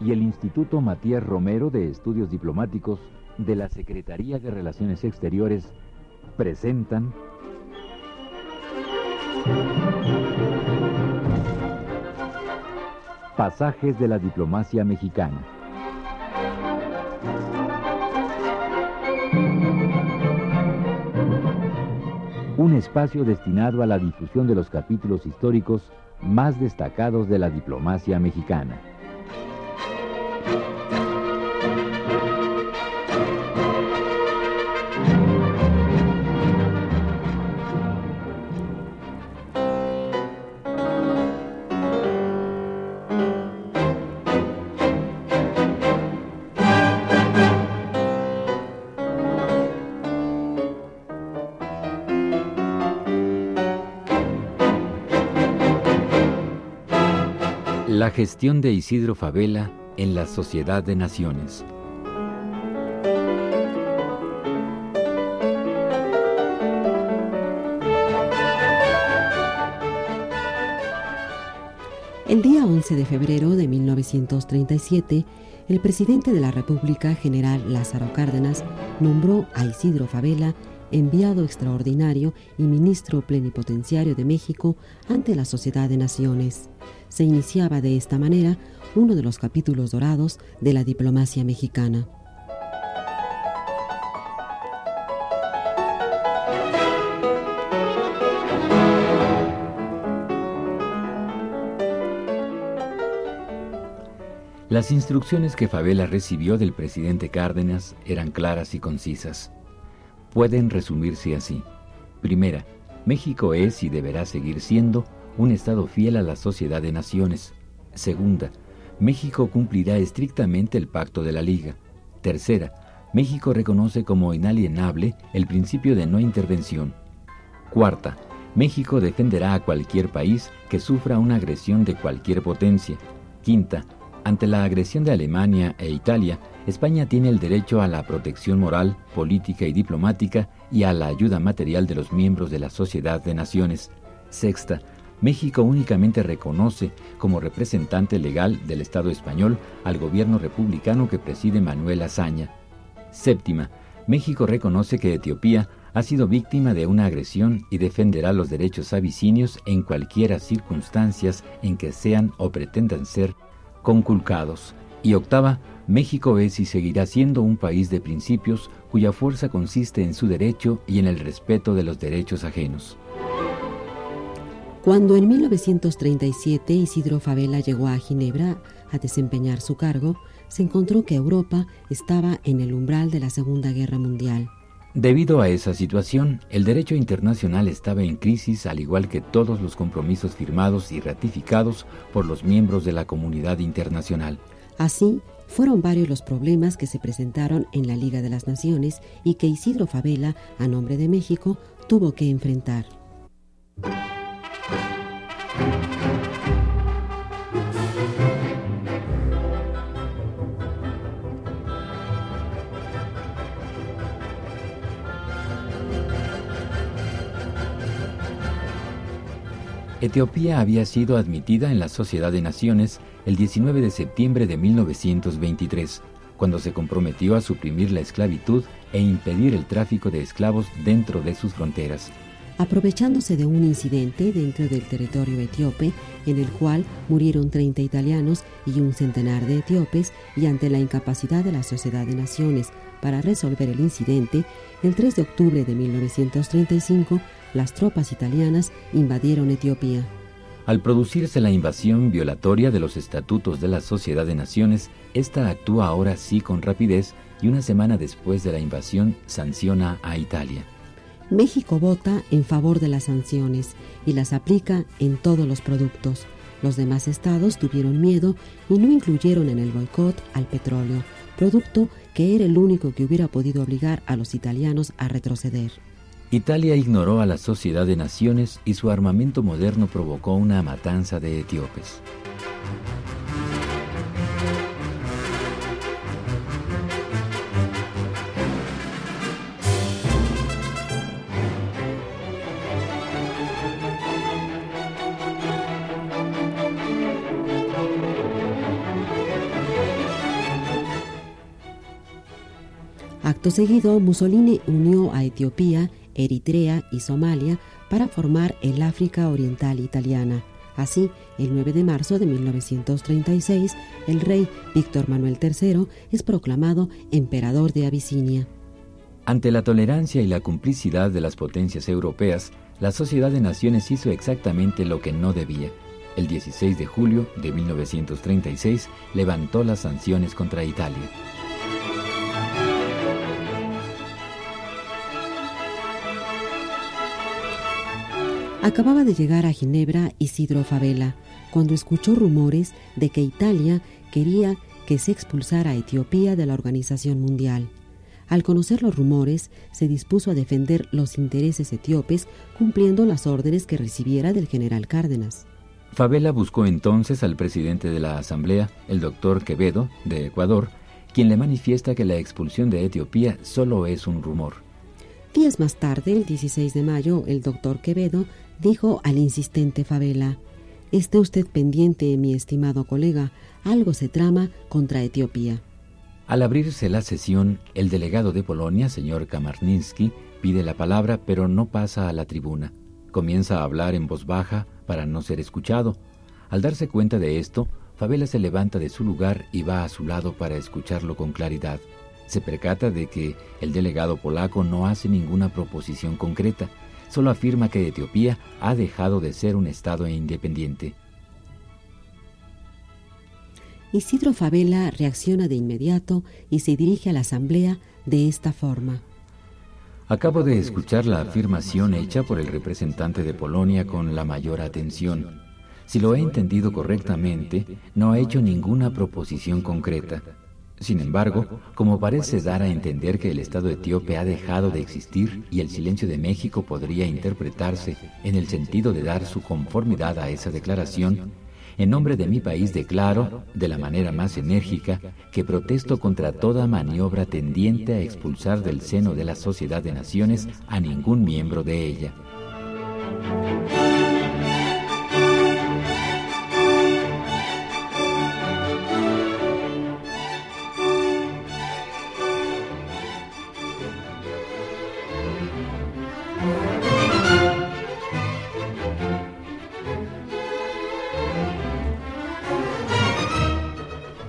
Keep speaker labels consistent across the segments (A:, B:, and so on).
A: Y el Instituto Matías Romero de Estudios Diplomáticos de la Secretaría de Relaciones Exteriores presentan Pasajes de la diplomacia mexicana. Un espacio destinado a la difusión de los capítulos históricos más destacados de la diplomacia mexicana. La gestión de Isidro Favela en la Sociedad de Naciones.
B: El día 11 de febrero de 1937, el presidente de la República, general Lázaro Cárdenas, nombró a Isidro Favela enviado extraordinario y ministro plenipotenciario de México ante la Sociedad de Naciones. Se iniciaba de esta manera uno de los capítulos dorados de la diplomacia mexicana.
A: Las instrucciones que Favela recibió del presidente Cárdenas eran claras y concisas. Pueden resumirse así. Primera, México es y deberá seguir siendo un Estado fiel a la sociedad de naciones. Segunda, México cumplirá estrictamente el pacto de la Liga. Tercera, México reconoce como inalienable el principio de no intervención. Cuarta, México defenderá a cualquier país que sufra una agresión de cualquier potencia. Quinta, ante la agresión de Alemania e Italia, España tiene el derecho a la protección moral, política y diplomática y a la ayuda material de los miembros de la Sociedad de Naciones. Sexta, México únicamente reconoce como representante legal del Estado español al gobierno republicano que preside Manuel Azaña. Séptima, México reconoce que Etiopía ha sido víctima de una agresión y defenderá los derechos abisinios en cualquiera circunstancias en que sean o pretendan ser conculcados. Y octava, México es y seguirá siendo un país de principios cuya fuerza consiste en su derecho y en el respeto de los derechos ajenos.
B: Cuando en 1937 Isidro Favela llegó a Ginebra a desempeñar su cargo, se encontró que Europa estaba en el umbral de la Segunda Guerra Mundial.
A: Debido a esa situación, el derecho internacional estaba en crisis al igual que todos los compromisos firmados y ratificados por los miembros de la comunidad internacional.
B: Así, fueron varios los problemas que se presentaron en la Liga de las Naciones y que Isidro Favela, a nombre de México, tuvo que enfrentar.
A: Etiopía había sido admitida en la Sociedad de Naciones el 19 de septiembre de 1923, cuando se comprometió a suprimir la esclavitud e impedir el tráfico de esclavos dentro de sus fronteras.
B: Aprovechándose de un incidente dentro del territorio etíope, en el cual murieron 30 italianos y un centenar de etíopes, y ante la incapacidad de la Sociedad de Naciones para resolver el incidente, el 3 de octubre de 1935, las tropas italianas invadieron Etiopía.
A: Al producirse la invasión violatoria de los estatutos de la Sociedad de Naciones, esta actúa ahora sí con rapidez y una semana después de la invasión sanciona a Italia.
B: México vota en favor de las sanciones y las aplica en todos los productos. Los demás estados tuvieron miedo y no incluyeron en el boicot al petróleo, producto que era el único que hubiera podido obligar a los italianos a retroceder.
A: Italia ignoró a la Sociedad de Naciones y su armamento moderno provocó una matanza de etíopes.
B: Acto seguido, Mussolini unió a Etiopía Eritrea y Somalia para formar el África Oriental Italiana. Así, el 9 de marzo de 1936, el rey Víctor Manuel III es proclamado emperador de Abisinia.
A: Ante la tolerancia y la complicidad de las potencias europeas, la Sociedad de Naciones hizo exactamente lo que no debía. El 16 de julio de 1936 levantó las sanciones contra Italia.
B: Acababa de llegar a Ginebra Isidro Favela cuando escuchó rumores de que Italia quería que se expulsara a Etiopía de la Organización Mundial. Al conocer los rumores, se dispuso a defender los intereses etíopes cumpliendo las órdenes que recibiera del general Cárdenas.
A: Favela buscó entonces al presidente de la Asamblea, el doctor Quevedo, de Ecuador, quien le manifiesta que la expulsión de Etiopía solo es un rumor.
B: Días más tarde, el 16 de mayo, el doctor Quevedo dijo al insistente Favela, Esté usted pendiente, mi estimado colega, algo se trama contra Etiopía.
A: Al abrirse la sesión, el delegado de Polonia, señor Kamarninsky, pide la palabra pero no pasa a la tribuna. Comienza a hablar en voz baja para no ser escuchado. Al darse cuenta de esto, Favela se levanta de su lugar y va a su lado para escucharlo con claridad. Se percata de que el delegado polaco no hace ninguna proposición concreta, solo afirma que Etiopía ha dejado de ser un Estado independiente.
B: Isidro Favela reacciona de inmediato y se dirige a la Asamblea de esta forma.
A: Acabo de escuchar la afirmación hecha por el representante de Polonia con la mayor atención. Si lo he entendido correctamente, no ha hecho ninguna proposición concreta. Sin embargo, como parece dar a entender que el Estado etíope ha dejado de existir y el silencio de México podría interpretarse en el sentido de dar su conformidad a esa declaración, en nombre de mi país declaro, de la manera más enérgica, que protesto contra toda maniobra tendiente a expulsar del seno de la Sociedad de Naciones a ningún miembro de ella.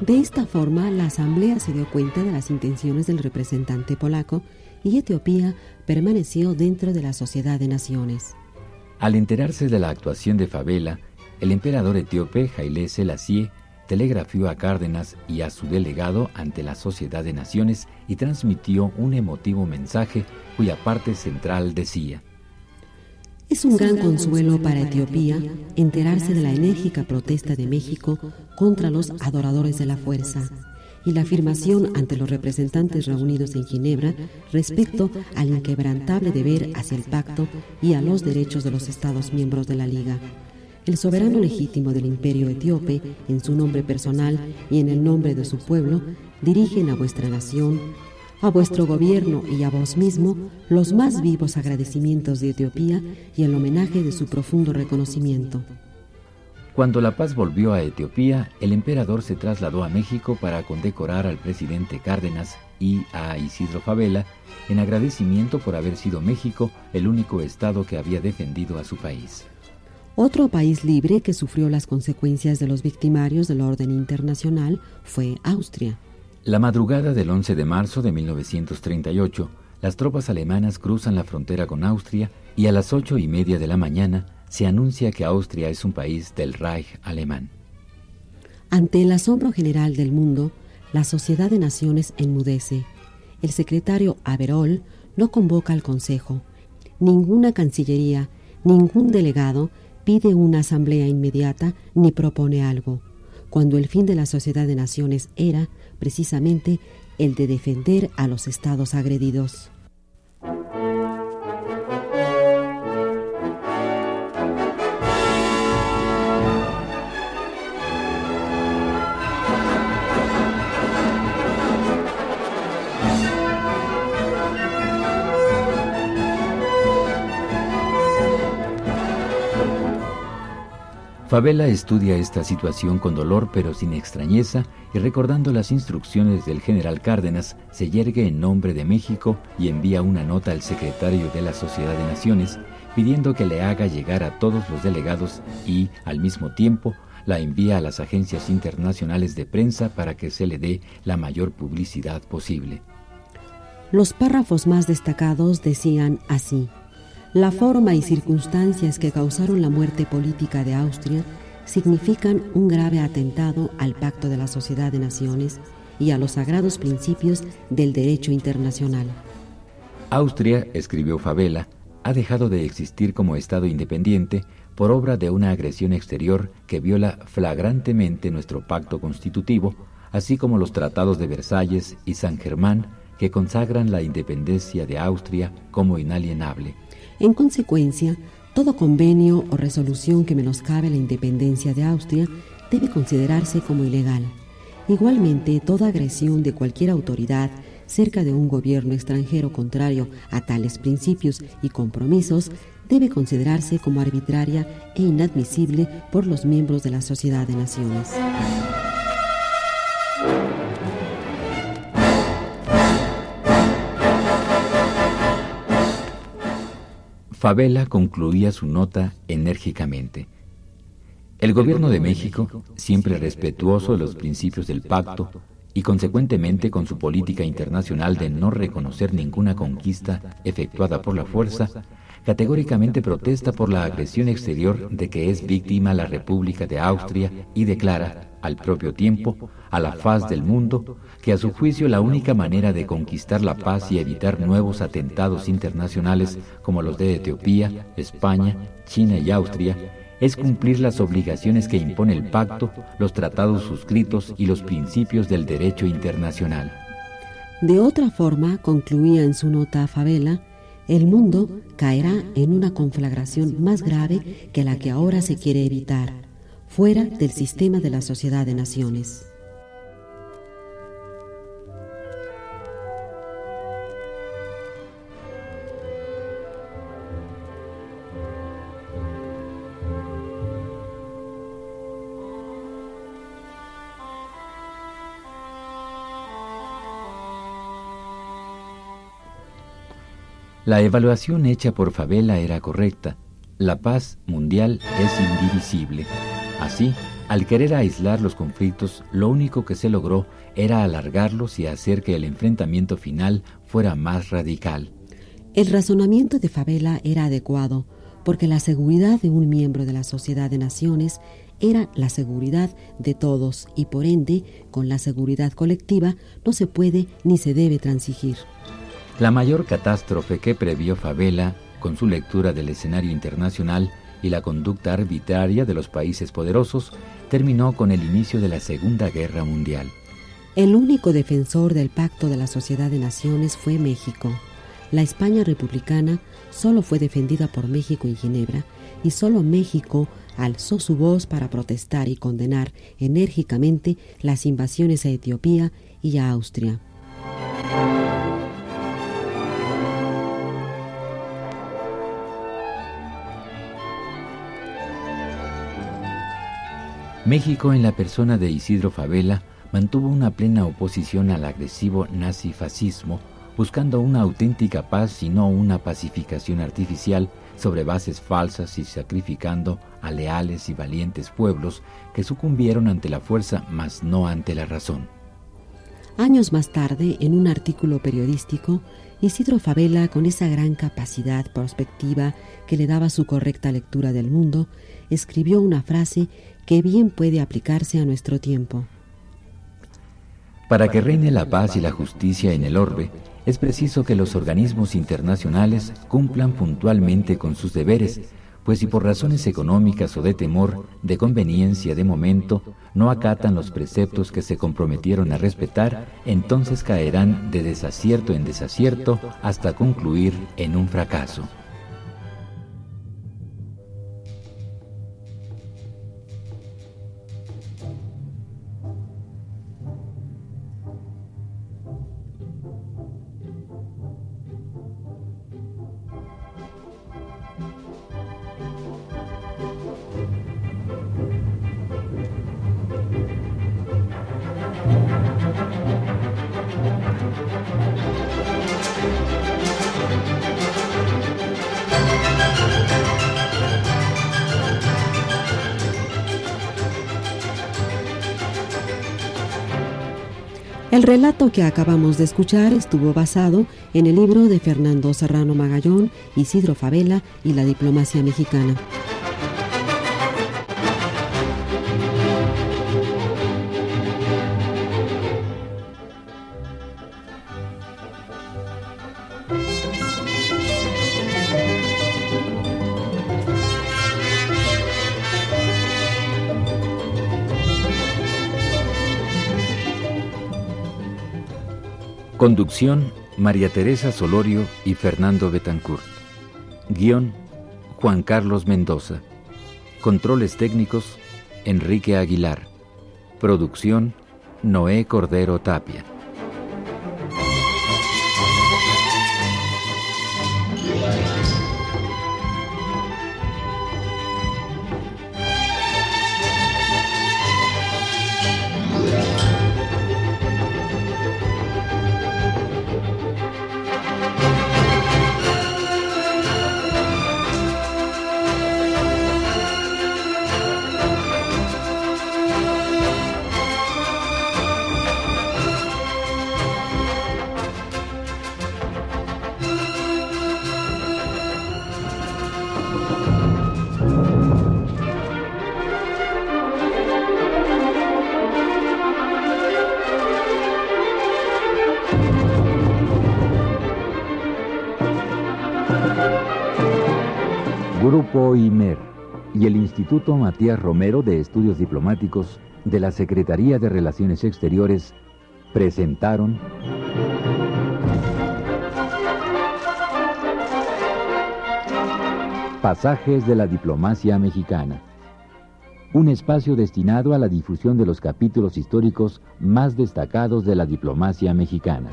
B: De esta forma, la Asamblea se dio cuenta de las intenciones del representante polaco y Etiopía permaneció dentro de la Sociedad de Naciones.
A: Al enterarse de la actuación de Favela, el emperador etíope Haile Selassie telegrafió a Cárdenas y a su delegado ante la Sociedad de Naciones y transmitió un emotivo mensaje cuya parte central decía
B: es un gran consuelo para Etiopía enterarse de la enérgica protesta de México contra los adoradores de la fuerza. y la afirmación ante los representantes reunidos en Ginebra respecto al inquebrantable deber hacia el pacto y a los derechos de los Estados miembros de la Liga. El soberano legítimo del imperio etíope, en su nombre personal y en el nombre de su pueblo, dirigen a vuestra nación a vuestro gobierno y a vos mismo los más vivos agradecimientos de Etiopía y el homenaje de su profundo reconocimiento.
A: Cuando la paz volvió a Etiopía, el emperador se trasladó a México para condecorar al presidente Cárdenas y a Isidro Favela en agradecimiento por haber sido México el único estado que había defendido a su país.
B: Otro país libre que sufrió las consecuencias de los victimarios del orden internacional fue Austria.
A: La madrugada del 11 de marzo de 1938, las tropas alemanas cruzan la frontera con Austria y a las ocho y media de la mañana se anuncia que Austria es un país del Reich alemán.
B: Ante el asombro general del mundo, la Sociedad de Naciones enmudece. El secretario Averol no convoca al Consejo. Ninguna Cancillería, ningún delegado pide una asamblea inmediata ni propone algo, cuando el fin de la Sociedad de Naciones era precisamente el de defender a los estados agredidos.
A: Favela estudia esta situación con dolor pero sin extrañeza y recordando las instrucciones del general Cárdenas, se yergue en nombre de México y envía una nota al secretario de la Sociedad de Naciones pidiendo que le haga llegar a todos los delegados y, al mismo tiempo, la envía a las agencias internacionales de prensa para que se le dé la mayor publicidad posible.
B: Los párrafos más destacados decían así. La forma y circunstancias que causaron la muerte política de Austria significan un grave atentado al Pacto de la Sociedad de Naciones y a los sagrados principios del derecho internacional.
A: Austria, escribió Favela, ha dejado de existir como Estado independiente por obra de una agresión exterior que viola flagrantemente nuestro pacto constitutivo, así como los tratados de Versalles y San Germán que consagran la independencia de Austria como inalienable.
B: En consecuencia, todo convenio o resolución que menoscabe la independencia de Austria debe considerarse como ilegal. Igualmente, toda agresión de cualquier autoridad cerca de un gobierno extranjero contrario a tales principios y compromisos debe considerarse como arbitraria e inadmisible por los miembros de la Sociedad de Naciones.
A: Favela concluía su nota enérgicamente. El gobierno de México, siempre respetuoso de los principios del pacto y consecuentemente con su política internacional de no reconocer ninguna conquista efectuada por la fuerza, categóricamente protesta por la agresión exterior de que es víctima la República de Austria y declara, al propio tiempo, a la faz del mundo, que a su juicio la única manera de conquistar la paz y evitar nuevos atentados internacionales como los de Etiopía, España, China y Austria es cumplir las obligaciones que impone el pacto, los tratados suscritos y los principios del derecho internacional.
B: De otra forma, concluía en su nota a Favela, el mundo caerá en una conflagración más grave que la que ahora se quiere evitar, fuera del sistema de la sociedad de naciones.
A: La evaluación hecha por Favela era correcta. La paz mundial es indivisible. Así, al querer aislar los conflictos, lo único que se logró era alargarlos y hacer que el enfrentamiento final fuera más radical.
B: El razonamiento de Favela era adecuado, porque la seguridad de un miembro de la Sociedad de Naciones era la seguridad de todos y por ende, con la seguridad colectiva no se puede ni se debe transigir.
A: La mayor catástrofe que previó Favela, con su lectura del escenario internacional y la conducta arbitraria de los países poderosos, terminó con el inicio de la Segunda Guerra Mundial.
B: El único defensor del Pacto de la Sociedad de Naciones fue México. La España republicana solo fue defendida por México y Ginebra, y solo México alzó su voz para protestar y condenar enérgicamente las invasiones a Etiopía y a Austria.
A: México, en la persona de Isidro Favela, mantuvo una plena oposición al agresivo nazifascismo, buscando una auténtica paz y no una pacificación artificial sobre bases falsas y sacrificando a leales y valientes pueblos que sucumbieron ante la fuerza, mas no ante la razón.
B: Años más tarde, en un artículo periodístico, Isidro Favela, con esa gran capacidad prospectiva que le daba su correcta lectura del mundo, escribió una frase que bien puede aplicarse a nuestro tiempo.
A: Para que reine la paz y la justicia en el orbe, es preciso que los organismos internacionales cumplan puntualmente con sus deberes, pues si por razones económicas o de temor, de conveniencia de momento, no acatan los preceptos que se comprometieron a respetar, entonces caerán de desacierto en desacierto hasta concluir en un fracaso.
B: El relato que acabamos de escuchar estuvo basado en el libro de Fernando Serrano Magallón, Isidro Favela y la diplomacia mexicana.
A: Conducción, María Teresa Solorio y Fernando Betancourt. Guión, Juan Carlos Mendoza. Controles técnicos, Enrique Aguilar. Producción, Noé Cordero Tapia. El Instituto Matías Romero de Estudios Diplomáticos de la Secretaría de Relaciones Exteriores presentaron Pasajes de la Diplomacia Mexicana, un espacio destinado a la difusión de los capítulos históricos más destacados de la diplomacia mexicana.